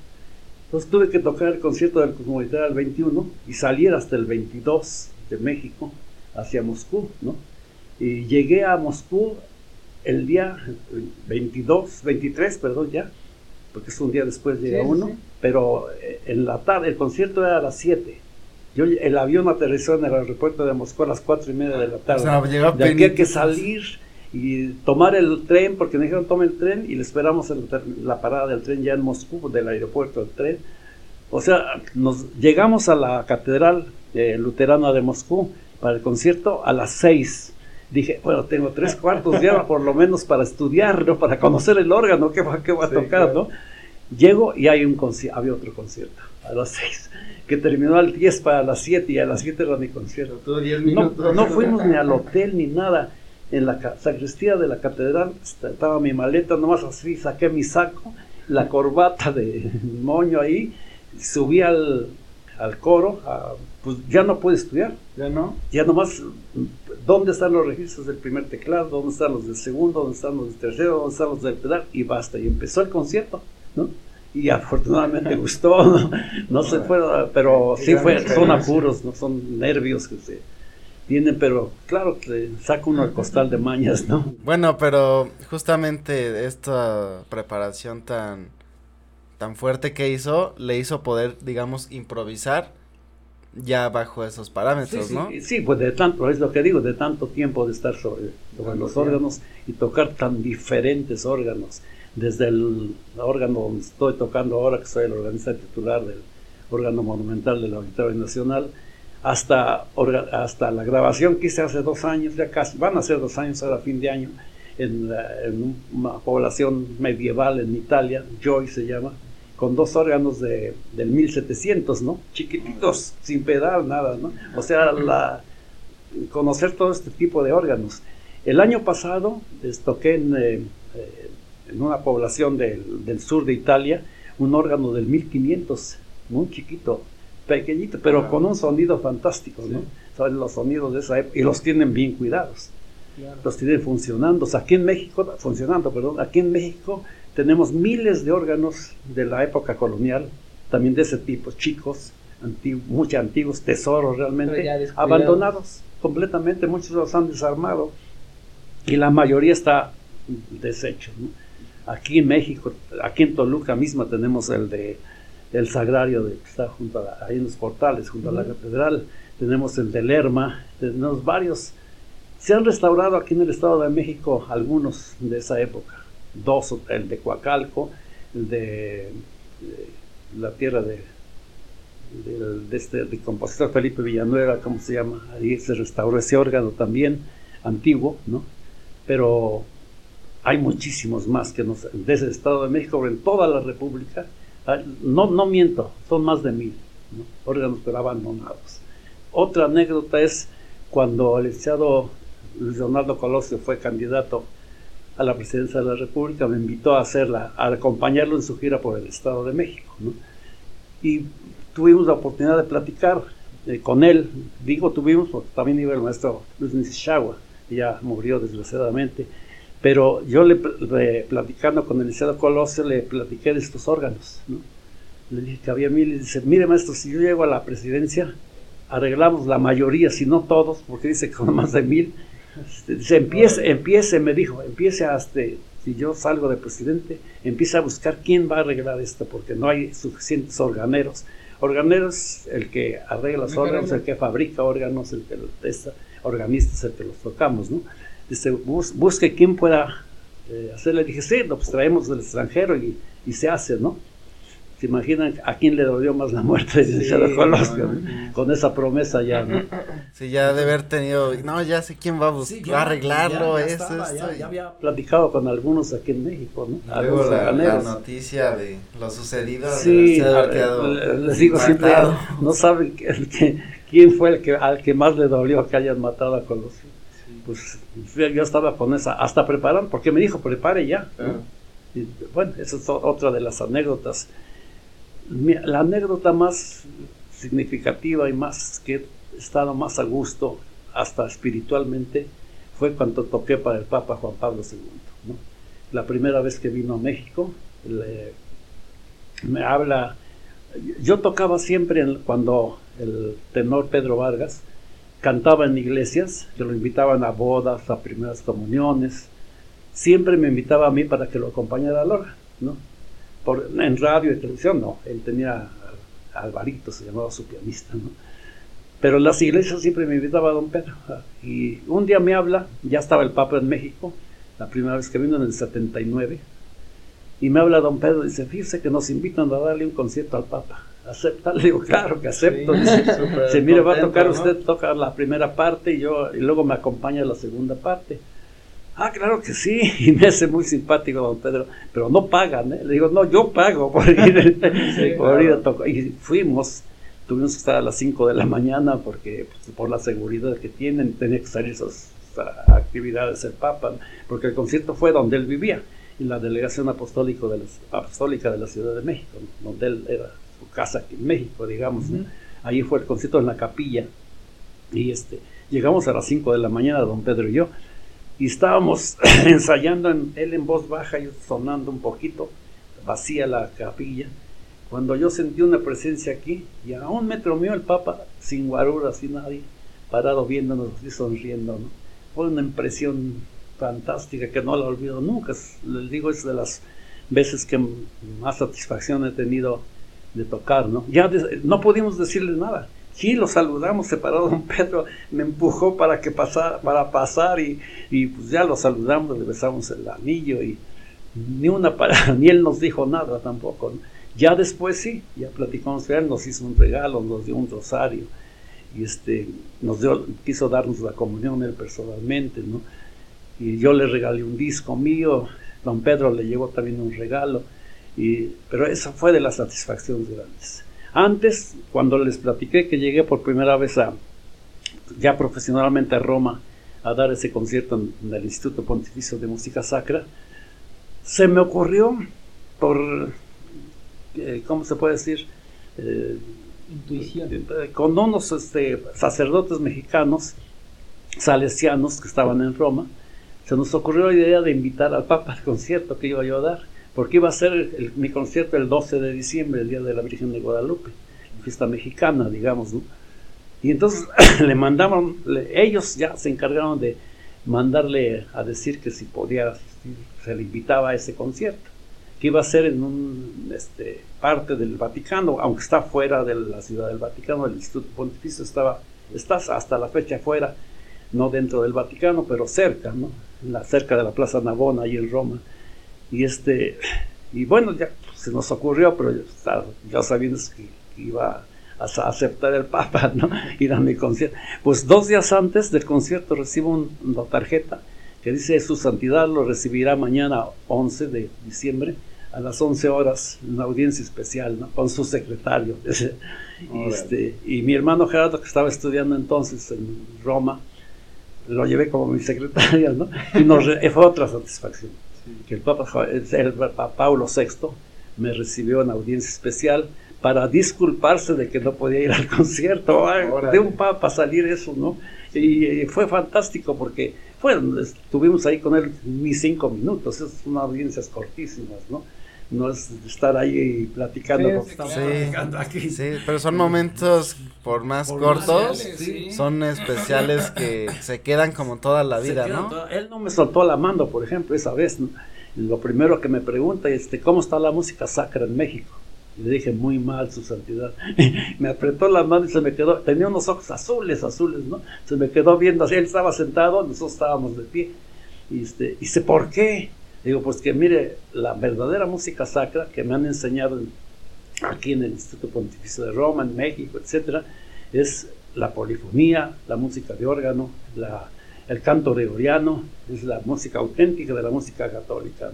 Entonces tuve que tocar el concierto del Cosmopolitano el 21 y salir hasta el 22 de México hacia Moscú, ¿no? Y llegué a Moscú el día 22, 23, perdón, ya, porque es un día después llega uno, pero eh, en la tarde, el concierto era a las 7. Yo, el avión aterrizó en el aeropuerto de Moscú a las 4 y media de la tarde. O sea, de aquí hay que salir y tomar el tren, porque me dijeron tome el tren y le esperamos en la parada del tren ya en Moscú, del aeropuerto del tren. O sea, nos llegamos a la catedral eh, luterana de Moscú para el concierto a las 6 dije, bueno, tengo tres cuartos de hora por lo menos para estudiar, ¿no? Para conocer el órgano que va, que va a tocar, ¿no? Llego y hay un había otro concierto a las seis, que terminó al 10 para las 7 y a las 7 era mi concierto. Todo minutos. No, fuimos ni al hotel ni nada. En la sacristía de la catedral estaba mi maleta, nomás así saqué mi saco, la corbata de moño ahí, subí al, al coro, pues ya no pude estudiar. Ya no. Ya nomás, ¿dónde están los registros del primer teclado? ¿Dónde están los del segundo? ¿Dónde están los del tercero? ¿Dónde están los del pedal? Y basta. Y empezó el concierto, ¿no? Y afortunadamente gustó, ¿no? No se fue, pero sí fue, son apuros, ¿no? Son nervios que se tienen, pero claro que saca uno el costal de mañas, ¿no? Bueno, pero justamente esta preparación tan tan fuerte que hizo, le hizo poder, digamos, improvisar ya bajo esos parámetros, ¿no? Sí, pues de tanto, es lo que digo, de tanto tiempo de estar sobre, los órganos y tocar tan diferentes órganos, desde el órgano donde estoy tocando ahora, que soy el organista titular del órgano monumental del Auditorio Nacional, hasta, hasta la grabación que hice hace dos años, ya casi, van a ser dos años ahora fin de año, en, una población medieval en Italia, Joy se llama, con dos órganos de, del 1700, ¿no? Chiquititos, sin pedal, nada, ¿no? O sea, la, conocer todo este tipo de órganos. El año pasado toqué en, eh, en una población del, del, sur de Italia un órgano del 1500, muy chiquito, pequeñito, pero con un sonido fantástico, ¿no? Son los sonidos de esa época y los tienen bien cuidados. Los tienen funcionando. O sea, aquí en México, funcionando, perdón, aquí en México tenemos miles de órganos de la época colonial, también de ese tipo, chicos, antiguos, muy antiguos, tesoros realmente, abandonados completamente, muchos los han desarmado y la mayoría está deshecho. Aquí en México, aquí en Toluca misma tenemos el de el sagrario de, que está junto a, ahí en los portales, junto a la catedral, tenemos el de Lerma, tenemos varios. Se han restaurado aquí en el Estado de México algunos de esa época dos, el de Coacalco, el de, la tierra de, de, este compositor Felipe Villanueva, ¿cómo se llama? Ahí se restauró ese órgano también, antiguo, ¿no? Pero hay muchísimos más que nos, desde el Estado de México, en toda la República, no, no miento, son más de mil órganos pero abandonados. Otra anécdota es cuando el licenciado Leonardo Colosio fue candidato a la presidencia de la República, me invitó a hacerla, a acompañarlo en su gira por el Estado de México. Y tuvimos la oportunidad de platicar eh, con él, digo tuvimos porque también iba el maestro Luis Nishizawa, ya murió desgraciadamente, pero yo le, platicando con el licenciado Colosio le platiqué de estos órganos, le dije que había mil y dice, mire maestro, si yo llego a la presidencia, arreglamos la mayoría, si no todos, porque dice que son más de mil, se empiece, empiece, me dijo, empiece hasta, si yo salgo de presidente, empiece a buscar quién va a arreglar esto, porque no hay suficientes organeros. Organeros, el que arregla los órganos, el que fabrica órganos, el que los testa, organistas, el que los tocamos, ¿no? Dice, busque quién pueda eh, hacerle. Dije, sí, pues traemos del extranjero y, y se hace, ¿no? ¿Se imaginan a quién le dolió más la muerte de sí, con esa promesa ya, ¿no? Sí, ya de haber tenido, no, ya sé quién va a, buscar, a arreglarlo, eso, ya, había platicado con algunos aquí en México, ¿no? Luego la, noticia de lo sucedido. Sí, les digo siempre, no saben quién fue el que, al que más le dolió que hayan matado a Colosio. Pues yo estaba con esa, hasta preparando, porque me dijo, prepare ya. Y, bueno, esa es otra de las anécdotas la anécdota más significativa y más que he estado más a gusto, hasta espiritualmente, fue cuando toqué para el Papa Juan Pablo II. La primera vez que vino a México, me habla, yo tocaba siempre cuando el tenor Pedro Vargas cantaba en iglesias, que lo invitaban a bodas, a primeras comuniones, siempre me invitaba a mí para que lo acompañara a Lora, ¿no? Por, en radio y televisión no, él tenía Alvarito, se llamaba su pianista, ¿no? Pero en las iglesias siempre me invitaba a don Pedro. Y un día me habla, ya estaba el Papa en México, la primera vez que vino en el 79, y me habla don Pedro, dice, fíjese que nos invitan a darle un concierto al Papa. ¿Acepta? Le digo, claro que acepto. dice, mire, va a tocar usted, toca la primera parte y yo, y luego me acompaña la segunda parte. Ah, claro que sí, y me hace muy simpático don Pedro, pero no pagan, ¿eh? Le digo, no, yo pago por ir, por ir a tocar. Y fuimos, tuvimos que estar a las 5 de la mañana porque pues, por la seguridad que tienen tenía que salir esas, actividades el Papa, porque el concierto fue donde él vivía, en la delegación apostólica de la, apostólica de la Ciudad de México, donde él era casa aquí en México, digamos. Ahí fue el concierto en la capilla. Y este, llegamos a las 5 de la mañana, don Pedro y yo, y estábamos ensayando en, él en voz baja y sonando un poquito, vacía la capilla, cuando yo sentí una presencia aquí, y a un metro mío el Papa, sin guarura, sin nadie, parado viéndonos y sonriendo, ¿no? Fue una impresión fantástica que no la olvido nunca. Les digo, es de las veces que más satisfacción he tenido de tocar, ¿no? Ya no pudimos decirle nada. Sí, lo saludamos separado. Don Pedro me empujó para que pasara, para pasar y, y pues ya lo saludamos, le besamos el anillo y ni una para, ni él nos dijo nada tampoco. ¿no? Ya después sí, ya platicamos con él, nos hizo un regalo, nos dio un rosario y este, nos dio, quiso darnos la comunión él personalmente, ¿no? Y yo le regalé un disco mío, don Pedro le llevó también un regalo, y, pero esa fue de las satisfacciones grandes. Antes, cuando les platiqué que llegué por primera vez a, ya profesionalmente a Roma, a dar ese concierto en, el Instituto Pontificio de Música Sacra, se me ocurrió por eh, ¿cómo se puede decir? Eh, Intuición. Eh, con unos este, sacerdotes mexicanos, salesianos que estaban en Roma, se nos ocurrió la idea de invitar al Papa al concierto que iba yo a dar, porque iba a ser mi concierto el 12 de diciembre, el Día de la Virgen de Guadalupe, fiesta mexicana, digamos, ¿no? Y entonces le mandaron, ellos ya se encargaron de mandarle a decir que si podía se le invitaba a ese concierto que iba a ser en un este, parte del Vaticano, aunque está fuera de la ciudad del Vaticano, el Instituto Pontificio estaba, está hasta la fecha fuera, no dentro del Vaticano, pero cerca, ¿no? Cerca de la Plaza Navona, ahí en Roma. Y este, y bueno, ya se nos ocurrió, pero ya sabiendo que, iba a aceptar el Papa, ¿no? Ir a mi concierto. Pues dos días antes del concierto recibo una tarjeta que dice su santidad lo recibirá mañana 11 de diciembre a las 11 horas una audiencia especial ¿no? con su secretario. este, y mi hermano Gerardo, que estaba estudiando entonces en Roma, lo llevé como mi secretario, ¿no? Y nos fue otra satisfacción. Que el Papa, el Papa Paulo VI me recibió en audiencia especial para disculparse de que no podía ir al concierto. de un Papa salir eso, ¿no? Y, fue fantástico porque bueno, estuvimos ahí con él ni cinco minutos, es unas audiencias cortísimas, ¿no? No es estar ahí platicando sí, aquí. Sí, pero son momentos por más cortos, son especiales que se quedan como toda la vida, ¿no? él no me soltó la mano, por ejemplo, esa vez, Lo primero que me pregunta es, este, ¿cómo está la música sacra en México? Le dije, muy mal, su santidad. me apretó la mano y se me quedó, tenía unos ojos azules, azules, ¿no? Se me quedó viendo así, él estaba sentado, nosotros estábamos de pie. Y este, dice, ¿por qué? Digo, pues que mire, la verdadera música sacra que me han enseñado aquí en el Instituto Pontificio de Roma, en México, etcétera, es la polifonía, la música de órgano, la, el canto gregoriano, es la música auténtica de la música católica,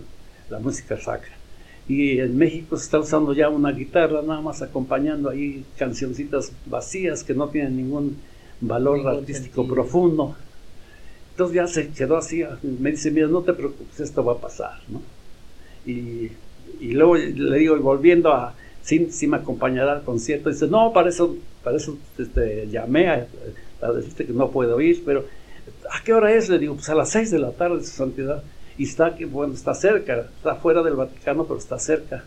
la música sacra. Y en México se está usando ya una guitarra nada más acompañando ahí cancioncitas vacías que no tienen ningún valor artístico profundo. Entonces ya se quedó así, me dice, mira, no te preocupes, esto va a pasar, ¿no? Y, y luego le digo, volviendo a, sí me acompañará al concierto, dice, no, para eso, para eso este, llamé a, decirte que no puedo ir, pero ¿A qué hora es? Le digo, pues a las seis de la tarde, su santidad. Y está bueno, está cerca, está fuera del Vaticano, pero está cerca.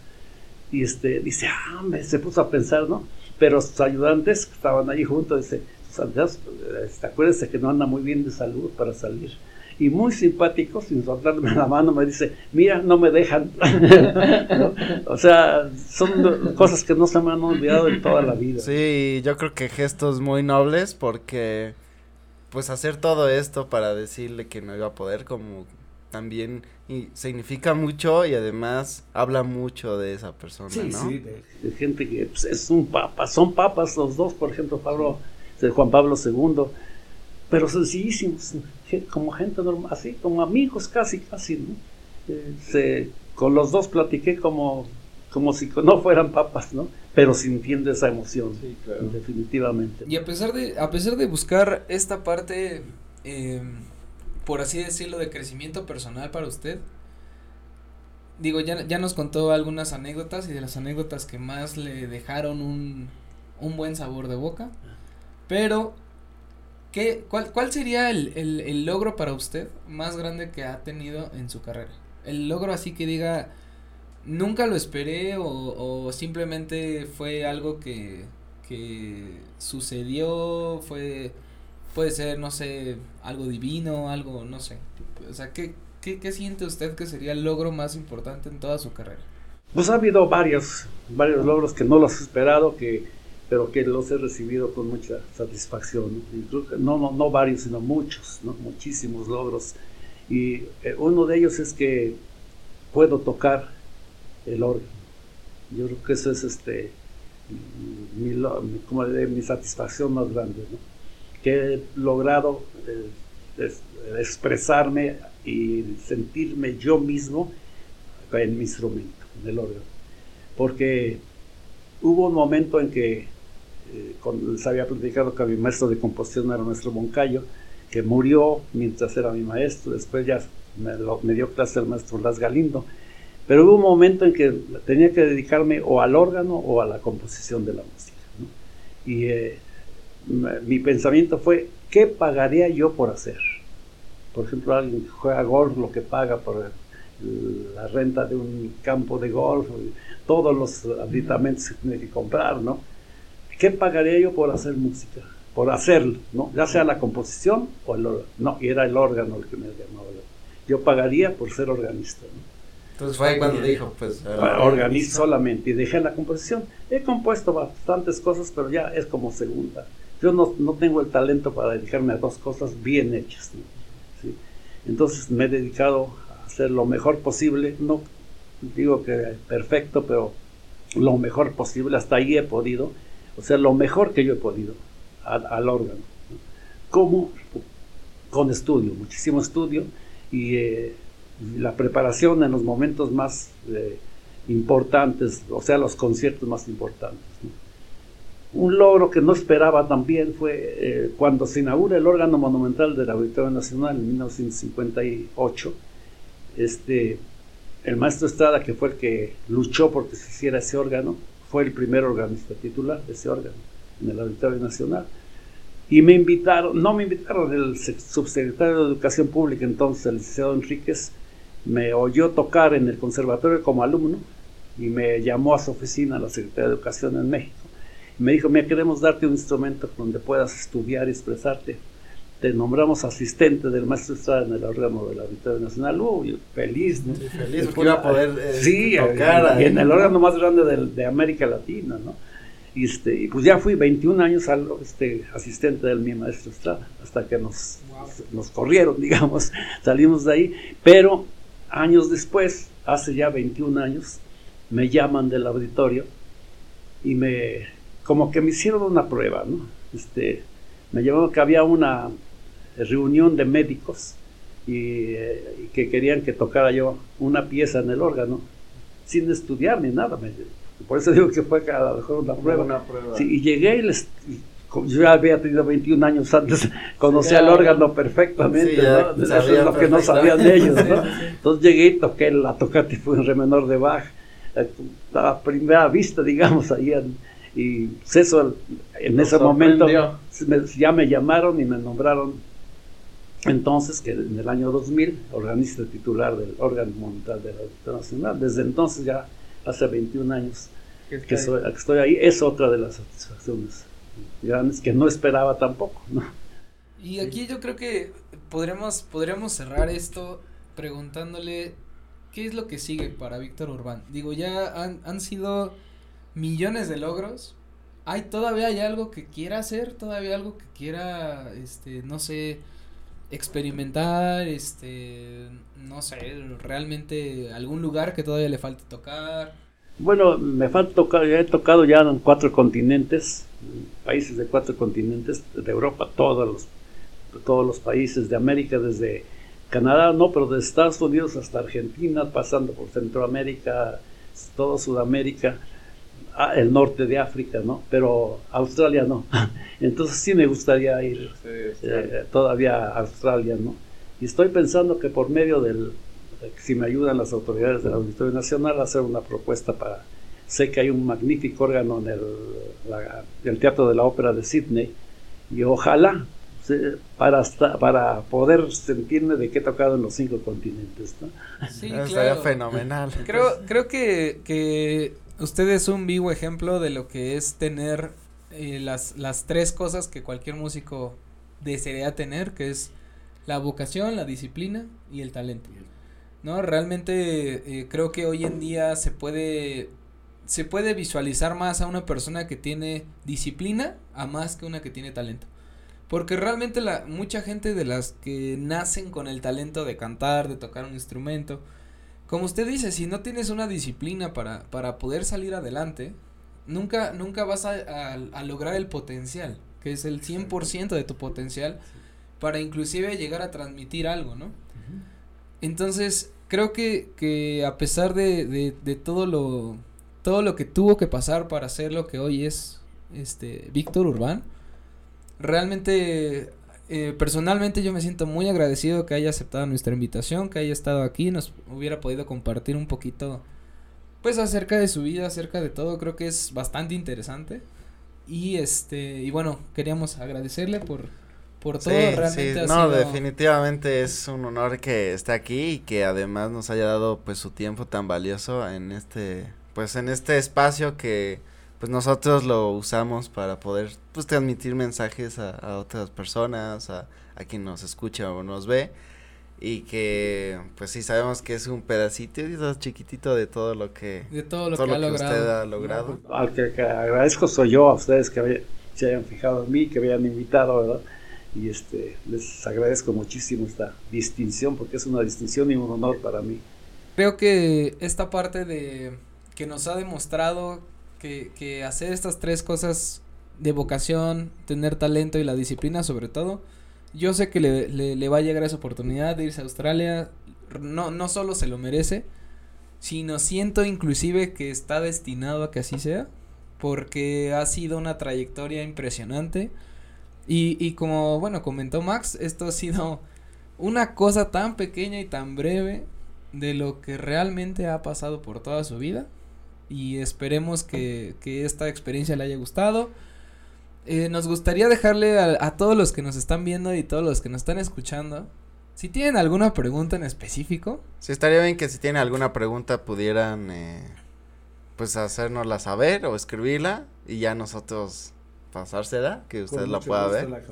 Y este, dice, ah, me, se puso a pensar, ¿no? Pero sus ayudantes que estaban allí juntos, dice, santidad, este, acuérdese que no anda muy bien de salud para salir y muy simpático, sin soltarme la mano, me dice, mira, no me dejan. O sea, son cosas que no se me han olvidado en toda la vida. Sí, yo creo que gestos muy nobles porque pues hacer todo esto para decirle que no iba a poder como también y significa mucho y además habla mucho de esa persona, sí, ¿no? Sí, de, gente que pues, es un papa, son papas los dos, por ejemplo, Pablo, Juan Pablo II, pero sencillísimos, como gente normal, así, como amigos casi, casi, ¿no? Eh, con los dos platiqué como, como si no fueran papas, ¿no? Pero sintiendo esa emoción, sí, claro. definitivamente. Y a pesar de, a pesar de buscar esta parte, eh, por así decirlo, de crecimiento personal para usted, digo, ya, ya nos contó algunas anécdotas y de las anécdotas que más le dejaron un, un buen sabor de boca, pero ¿Qué, cuál, ¿Cuál sería el, el, logro para usted más grande que ha tenido en su carrera? El logro así que diga, nunca lo esperé o, o simplemente fue algo que, que sucedió, fue, puede ser, no sé, algo divino, algo, no sé. O sea, ¿qué, qué, qué siente usted que sería el logro más importante en toda su carrera? Pues ha habido varios, varios logros que no los he esperado, que pero que los he recibido con mucha satisfacción. No, no, no varios, sino muchos, muchísimos logros. Y eh, uno de ellos es que puedo tocar el órgano. Yo creo que eso es este, mi, como de, mi satisfacción más grande, que he logrado eh, expresarme y sentirme yo mismo en mi instrumento, en el órgano. Porque hubo un momento en que eh, les había platicado que mi maestro de composición era nuestro Moncayo, que murió mientras era mi maestro, después ya me, dio clase el maestro Las Galindo, pero hubo un momento en que tenía que dedicarme o al órgano o a la composición de la música. Y eh, mi pensamiento fue, ¿qué pagaría yo por hacer? Por ejemplo, alguien que juega golf, lo que paga por la renta de un campo de golf, todos los aditamentos que tiene que comprar, ¿no? ¿Qué pagaría yo por hacer música? Por hacerlo, ¿no? Ya sea la composición o el órgano. No, y era el órgano el que me llamaba. Yo pagaría por ser organista, Entonces fue cuando dijo, pues... Organisto solamente y dejé la composición. He compuesto bastantes cosas, pero ya es como segunda. Yo no, no tengo el talento para dedicarme a dos cosas bien hechas. ¿Sí? Entonces me he dedicado a hacer lo mejor posible. No digo que perfecto, pero lo mejor posible. Hasta ahí he podido o sea, lo mejor que yo he podido al, órgano. ¿Cómo? Con estudio, muchísimo estudio y eh, la preparación en los momentos más eh, importantes, o sea, los conciertos más importantes. Un logro que no esperaba también fue eh, cuando se inaugura el órgano monumental del Auditorio Nacional en 1958. Este, el maestro Estrada, que fue el que luchó porque se hiciera ese órgano, fue el primer organista titular de ese órgano en el Auditorio Nacional. Y me invitaron, no me invitaron, el subsecretario de Educación Pública entonces, el licenciado Enríquez, me oyó tocar en el conservatorio como alumno y me llamó a su oficina, la Secretaría de Educación en México. Y me dijo, mira, queremos darte un instrumento donde puedas estudiar y expresarte te nombramos asistente del maestro Estrada en el órgano del Auditorio Nacional. Uy, feliz, ¿no? feliz porque iba a poder eh, sí, tocar. Y, en el órgano más grande de, de América Latina, ¿no? Y, este, y pues ya fui 21 años al, este, asistente del mi maestro Estrada, hasta que nos, nos corrieron, digamos, salimos de ahí. Pero años después, hace ya 21 años, me llaman del auditorio y me, como que me hicieron una prueba, ¿no? Este, me llamaron que había una reunión de médicos eh, y, que querían que tocara yo una pieza en el órgano sin estudiar ni nada. por eso digo que fue a lo mejor una prueba. y llegué y les, yo ya había tenido 21 años antes, conocía el órgano perfectamente, Eso es lo que no sabían ellos, Entonces llegué y toqué la tocata y fue un re menor de Bach, eh, a primera vista, digamos, ahí y pues eso en ese momento ya me llamaron y me nombraron entonces, que en el año 2000, organista titular del órgano montal de la Auditoría Nacional. Desde entonces, ya hace 21 años que, estoy ahí, es otra de las satisfacciones grandes que no esperaba tampoco. Y aquí yo creo que podremos, podríamos cerrar esto preguntándole qué es lo que sigue para Víctor Urbán. Digo, ya han, han sido millones de logros. ¿Hay todavía hay algo que quiera hacer? ¿Todavía algo que quiera, este, no sé, experimentar, este, no sé, realmente algún lugar que todavía le falte tocar? Bueno, me falta tocar, ya he tocado ya en cuatro continentes, países de cuatro continentes, de Europa, todos los, todos los países de América, desde Canadá, no, pero de Estados Unidos hasta Argentina, pasando por Centroamérica, toda Sudamérica, el norte de África, ¿no? Pero Australia no. Entonces sí me gustaría ir eh, todavía a Australia, ¿no? Y estoy pensando que por medio del, si me ayudan las autoridades del Auditorio Nacional, hacer una propuesta para, sé que hay un magnífico órgano en el, el Teatro de la Ópera de Sydney, y ojalá para, para poder sentirme de que he tocado en los cinco continentes. ¿no? Sí, claro. fenomenal. Creo, creo que, que usted es un vivo ejemplo de lo que es tener eh, las, las tres cosas que cualquier músico desearía tener, que es la vocación, la disciplina y el talento. ¿No? Realmente eh, creo que hoy en día se puede se puede visualizar más a una persona que tiene disciplina a más que una que tiene talento. Porque realmente la mucha gente de las que nacen con el talento de cantar, de tocar un instrumento, como usted dice, si no tienes una disciplina para, para poder salir adelante, nunca, nunca vas a, a, lograr el potencial, que es el 100% de tu potencial, para inclusive llegar a transmitir algo, ¿no? Entonces, creo que, que a pesar de, de, de, todo lo todo lo que tuvo que pasar para ser lo que hoy es este Víctor Urbán, realmente eh, personalmente yo me siento muy agradecido que haya aceptado nuestra invitación, que haya estado aquí, nos hubiera podido compartir un poquito, pues acerca de su vida, acerca de todo, creo que es bastante interesante. Y este, y bueno, queríamos agradecerle por, por todo, realmente. no, definitivamente es un honor que esté aquí y que además nos haya dado pues su tiempo tan valioso en este, pues en este espacio que pues nosotros lo usamos para poder pues transmitir mensajes a, otras personas, a, a, quien nos escucha o nos ve y que pues sí sabemos que es un pedacito chiquitito de todo lo que de todo lo, que, ha logrado. usted ha logrado. al que, agradezco soy yo a ustedes que se hayan fijado en mí, que me hayan invitado, ¿verdad? Y este les agradezco muchísimo esta distinción porque es una distinción y un honor para mí. Creo que esta parte de que nos ha demostrado que, hacer estas tres cosas de vocación, tener talento y la disciplina sobre todo, yo sé que le, le, va a llegar esa oportunidad de irse a Australia, no, no solo se lo merece, sino siento inclusive que está destinado a que así sea, porque ha sido una trayectoria impresionante. Y, y como, bueno, comentó Max, esto ha sido una cosa tan pequeña y tan breve de lo que realmente ha pasado por toda su vida y esperemos que, que esta experiencia le haya gustado. Eh, nos gustaría dejarle a, todos los que nos están viendo y todos los que nos están escuchando, si tienen alguna pregunta en específico. Sí, estaría bien que si tienen alguna pregunta pudieran, eh, pues, hacérnosla saber o escribirla y ya nosotros pasársela, que usted la pueda ver. La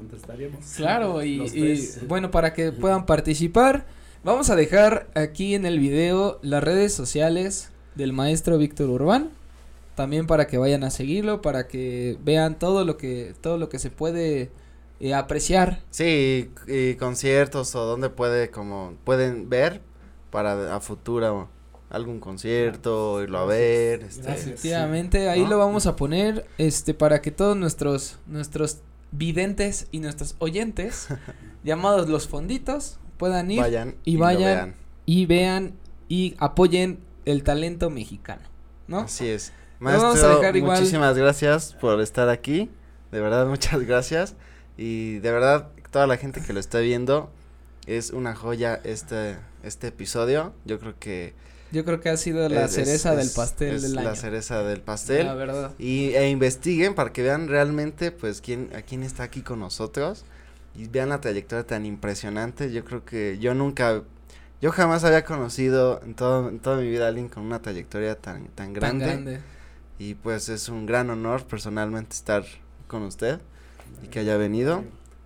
claro, y, y bueno, para que puedan participar, vamos a dejar aquí en el video las redes sociales del maestro Víctor Urbán. También para que vayan a seguirlo, para que vean todo lo que, todo lo que se puede eh, apreciar. Sí, y conciertos o donde puede, como, pueden ver para a futuro algún concierto, irlo a ver. Este, Efectivamente, ahí lo vamos a poner, este, para que todos nuestros, nuestros videntes y nuestros oyentes, llamados los fonditos, puedan ir vayan y, vayan y vean y apoyen el talento mexicano, ¿no? Así es. Maestro, muchísimas gracias por estar aquí. De verdad, muchas gracias. Y de verdad, toda la gente que lo está viendo, es una joya este, este episodio. Yo creo que... Yo creo que ha sido la cereza del pastel del año. La cereza del pastel. La verdad. Y, e investiguen para que vean realmente, pues, quién, a quién está aquí con nosotros. y vean la trayectoria tan impresionante. Yo creo que yo nunca, yo jamás había conocido en, todo, en toda mi vida a alguien con una trayectoria tan, tan grande. Tan grande. Y pues es un gran honor personalmente estar con usted y que haya venido.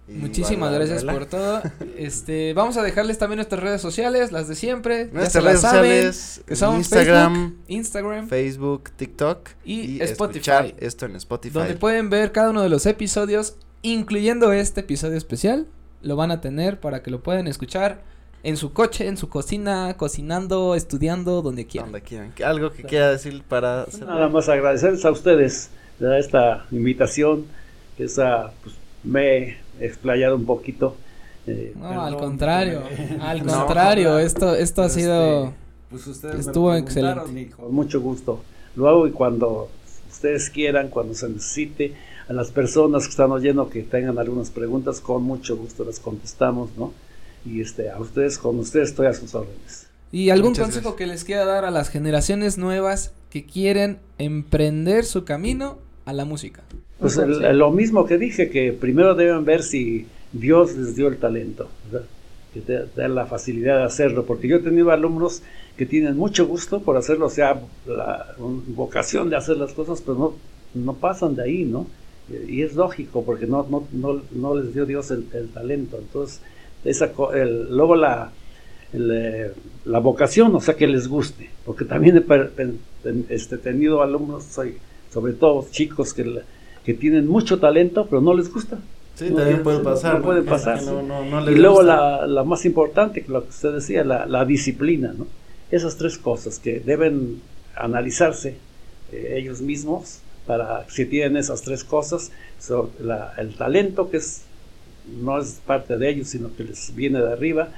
Muchísimas gracias por todo. Este, vamos a dejarles también nuestras redes sociales, las de siempre. Nuestras redes sociales, que son Instagram, Instagram, Facebook, TikTok y, Spotify. Esto en Spotify. Donde pueden ver cada uno de los episodios, incluyendo este episodio especial. Lo van a tener para que lo puedan escuchar en su coche, en su cocina, cocinando, estudiando, donde quieran. Donde quieran. ¿Algo que quiera decir para Nada más agradecerles a ustedes de esta invitación, que esa, pues, me explayado un poquito. Eh, no, al contrario, al contrario, esto, esto ha este, sido, pues ustedes estuvo excelente. Con mucho gusto, lo hago y cuando ustedes quieran, cuando se necesite, a las personas que están oyendo que tengan algunas preguntas, con mucho gusto las contestamos, ¿no? Y este, a ustedes, con ustedes estoy a sus órdenes. ¿Y algún consejo que les quiera dar a las generaciones nuevas que quieren emprender su camino a la música? Pues lo mismo que dije, que primero deben ver si Dios les dio el talento, que te da la facilidad de hacerlo, porque yo he tenido alumnos que tienen mucho gusto por hacerlo, o sea, la vocación de hacer las cosas, pero no, no pasan de ahí, ¿no? Y es lógico, porque no, no, no, no les dio Dios el, talento. Entonces, esa, el, luego la, eh, la vocación, o sea, que les guste, porque también he este, tenido alumnos, soy, sobre todo chicos que que tienen mucho talento, pero no les gusta. Sí, también puede pasar. No, puede pasar. y luego la, la, más importante, lo que usted decía, la, la, disciplina, ¿no? Esas tres cosas que deben analizarse eh, ellos mismos para si tienen esas tres cosas, el talento que es no es parte de ellos, sino que les viene de arriba,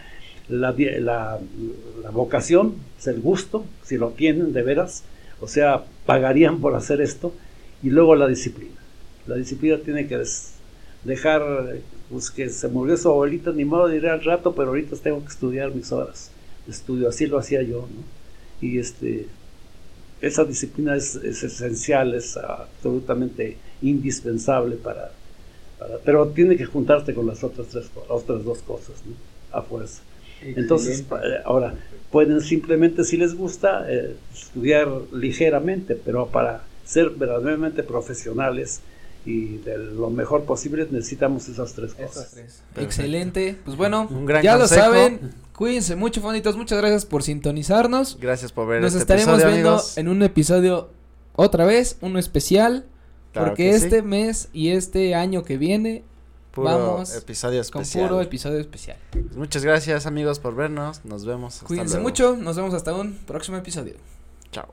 la, la, vocación, es el gusto, si lo tienen de veras, o sea, pagarían por hacer esto, y luego la disciplina. La disciplina tiene que dejar, pues que se murió su abuelita, ni modo de ir al rato, pero ahorita tengo que estudiar mis horas de estudio, así lo hacía yo, ¿no? Y este, esa disciplina es, esencial, es absolutamente indispensable para, pero tiene que juntarte con las otras tres, otras dos cosas, ¿no? A fuerza. Entonces, eh, ahora, pueden simplemente, si les gusta, eh, estudiar ligeramente, pero para ser verdaderamente profesionales y de lo mejor posible necesitamos esas tres cosas. Excelente. Pues bueno, ya lo saben. Cuídense mucho, fonitos. Muchas gracias por sintonizarnos. Gracias por ver Nos este estaremos viendo en un episodio otra vez, uno especial. Porque este mes y este año que viene vamos episodio especial. con puro episodio especial. Pues muchas gracias amigos por vernos. Nos vemos. Cuídense mucho. Nos vemos hasta un próximo episodio. Chao.